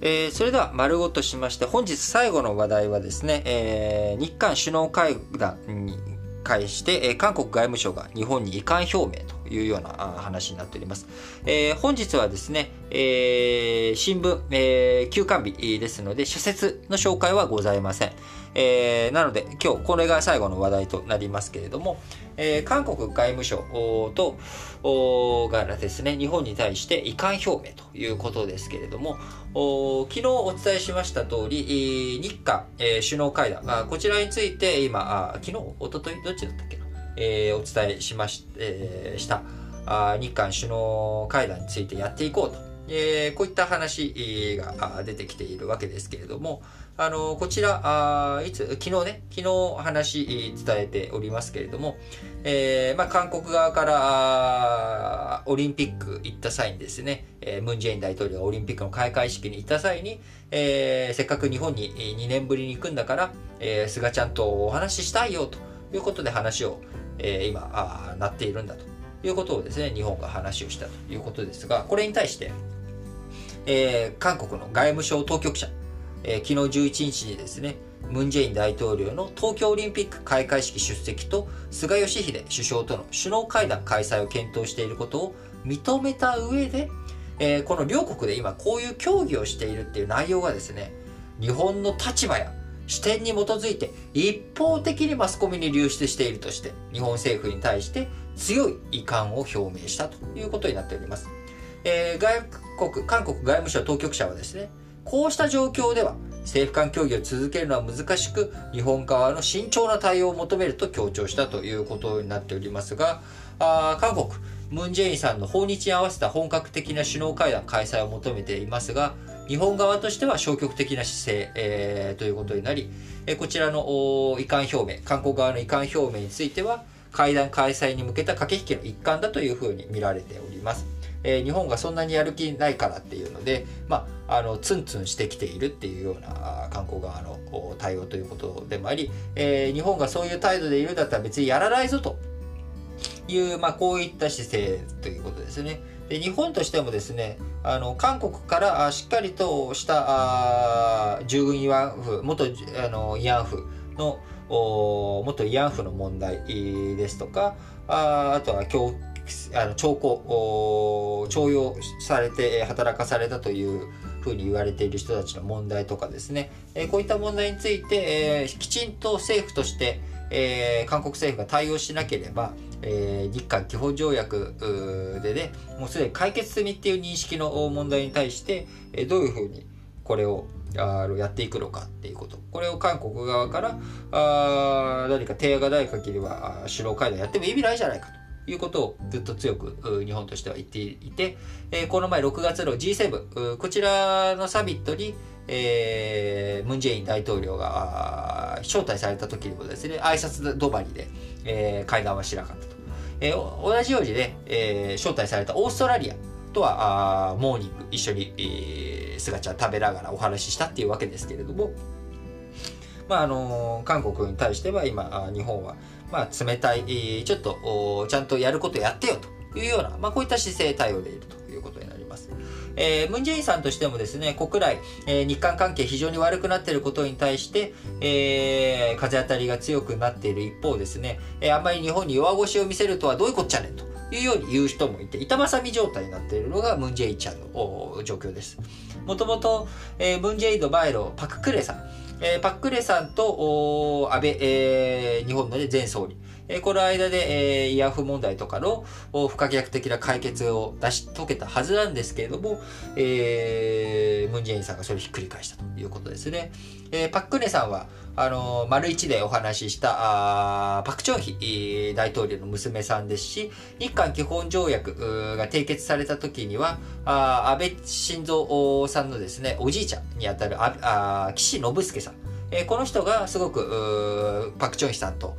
えー、それでは丸ごとしまして本日最後の話題はですね、えー、日韓首脳会談に関して、えー、韓国外務省が日本に遺憾表明と。いうような話になっております。えー、本日はですね、えー、新聞、えー、休刊日ですので、社説の紹介はございません。えー、なので、今日これが最後の話題となりますけれども、えー、韓国外務省とがですね、日本に対して遺憾表明ということですけれども、昨日お伝えしました通り、日韓、え、首脳会談、こちらについて今、昨日、おととい、どっちだったっけ、えー、お伝えしまし、えー、した日韓首脳会談についてやっていこうと、えー、こういった話が出てきているわけですけれども、あの、こちら、あいつ、昨日ね、昨日話伝えておりますけれども、えー、まあ、韓国側からオリンピック行った際にですね、ムン・ジェイン大統領がオリンピックの開会式に行った際に、えー、せっかく日本に2年ぶりに行くんだから、えー、菅ちゃんとお話ししたいよということで話を、えー、今あ、なっているんだということをですね、日本が話をしたということですが、これに対して、えー、韓国の外務省当局者、えー、昨日11日にですね、ムン・ジェイン大統領の東京オリンピック開会式出席と菅義偉首相との首脳会談開催を検討していることを認めた上で、えー、この両国で今こういう協議をしているっていう内容がですね、日本の立場や視点に基づいて一方的にマスコミに流出しているとして日本政府に対して強い遺憾を表明したということになっております。えー、外国、韓国外務省当局者はですね、こうした状況では政府間協議を続けるのは難しく、日本側の慎重な対応を求めると強調したということになっておりますが、あ韓国、ムン・ジェインさんの訪日に合わせた本格的な首脳会談開催を求めていますが、日本側としては消極的な姿勢、えー、ということになり、えこちらの遺憾表明、韓国側の遺憾表明については、会談開催に向けた駆け引きの一環だというふうに見られております。えー、日本がそんなにやる気ないからっていうので、まあ、あのツンツンしてきているっていうような韓国側の対応ということでもあり、えー、日本がそういう態度でいるんだったら別にやらないぞという、まあ、こういった姿勢ということですね。で日本としてもですねあの韓国からしっかりとしたあ従軍慰安婦元あの慰安婦の元慰安婦の問題ですとかああとは教あの徴工徴用されて働かされたというふうに言われている人たちの問題とかですね、えこういった問題について、えきちんと政府として、え韓国政府が対応しなければ、え日韓基本条約でねもうすでに解決済みっていう認識の問題に対して、えどういうふうにこれをあのやっていくのかっていうこと。これを韓国側からあ何か提案がない限りは首脳会談やっても意味ないじゃないかと。いうことをずっと強く日本としては言っていて、えこの前6月の G7、こちらのサミットに、えー、ムン・ジェイン大統領が招待された時にもですね、挨拶止まりで、えー、会談はしなかったと。えー、同じようにね、えー、招待されたオーストラリアとはあモーニング一緒に、えー、スガちゃん食べながらお話ししたっていうわけですけれども、まああのー、韓国に対しては今、日本は、まあ、冷たい、ちょっと、ちゃんとやることやってよというような、まあ、こういった姿勢対応でいるということになります。え、ムンジェインさんとしてもですね、国内、えー、日韓関係非常に悪くなっていることに対して、えー、風当たりが強くなっている一方ですね、えー、あんまり日本に弱腰を見せるとはどういうこっちゃねんというように言う人もいて、板挟み状態になっているのがムンジェインちゃんの状況です。もともと、え、ムンジェインの前のパククレさん、えー、パククレさんと安倍、えー、日本の、ね、前総理、え、この間で、えー、慰安婦問題とかの不可逆的な解決を出し遂げたはずなんですけれども、えー、ムンジェインさんがそれをひっくり返したということですね。えー、パククネさんは、あの、丸一でお話しした、あパクチョンヒ大統領の娘さんですし、日韓基本条約が締結された時には、あ安倍晋三さんのですね、おじいちゃんにあたるああ岸信介さん。えー、この人がすごく、パクチョンヒさんと、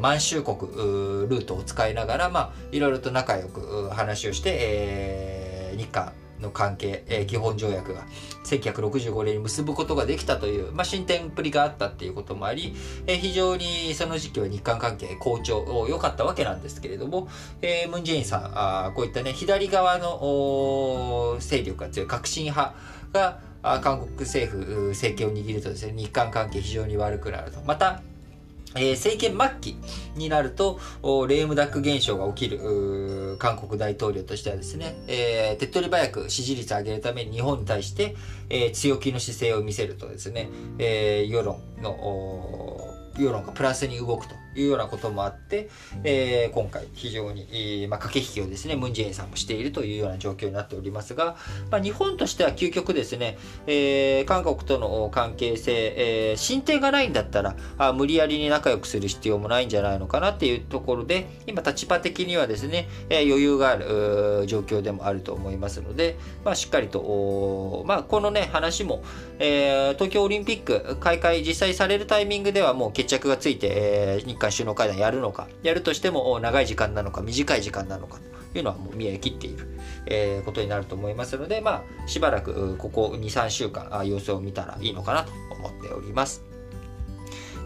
満州国ルートを使いながら、まあ、いろいろと仲良く話をして、えー、日韓の関係、えー、基本条約が1965年に結ぶことができたという、まあ、進展ぶりがあったっていうこともあり、えー、非常にその時期は日韓関係好調、良かったわけなんですけれども、ムン・ジェインさん、あこういったね、左側の勢力が強い革新派が、韓国政府、政権を握るとですね、日韓関係非常に悪くなると。また、えー、政権末期になると、レームダック現象が起きる、韓国大統領としてはですね、えー、手っ取り早く支持率を上げるために日本に対して、えー、強気の姿勢を見せるとですね、えー、世論の、世論がプラスに動くというようなこともあって、えー、今回非常に、えー、まあ、駆け引きをですね、ムンジェインさんもしているというような状況になっておりますが、まあ、日本としては究極ですね、えー、韓国との関係性、え進展がないんだったらあ、無理やりに仲良くする必要もないんじゃないのかなっていうところで、今立場的にはですね、え余裕がある状況でもあると思いますので、まあ、しっかりと、まあ、このね、話も、え東京オリンピック開会実際されるタイミングではもう決着がついて、え日韓首脳会談やるのか、やるとしても長い時間なのか短い時間なのかというのはもう見え切っている、えー、ことになると思いますので、まあ、しばらくここ2、3週間様子を見たらいいのかなと思っております。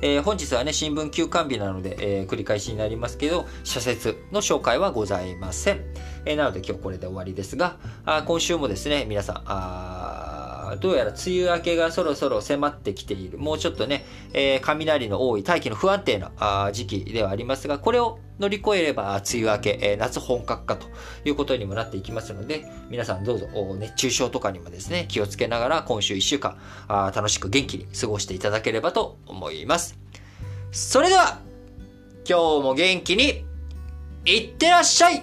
えー、本日はね、新聞休刊日なので、えー、繰り返しになりますけど、社説の紹介はございません。えー、なので今日これで終わりですが、あ今週もですね、皆さん、どうやら梅雨明けがそろそろ迫ってきている。もうちょっとね、えー、雷の多い、大気の不安定なあ時期ではありますが、これを乗り越えれば梅雨明け、えー、夏本格化ということにもなっていきますので、皆さんどうぞ熱中症とかにもですね、気をつけながら今週1週間あ楽しく元気に過ごしていただければと思います。それでは、今日も元気にいってらっしゃい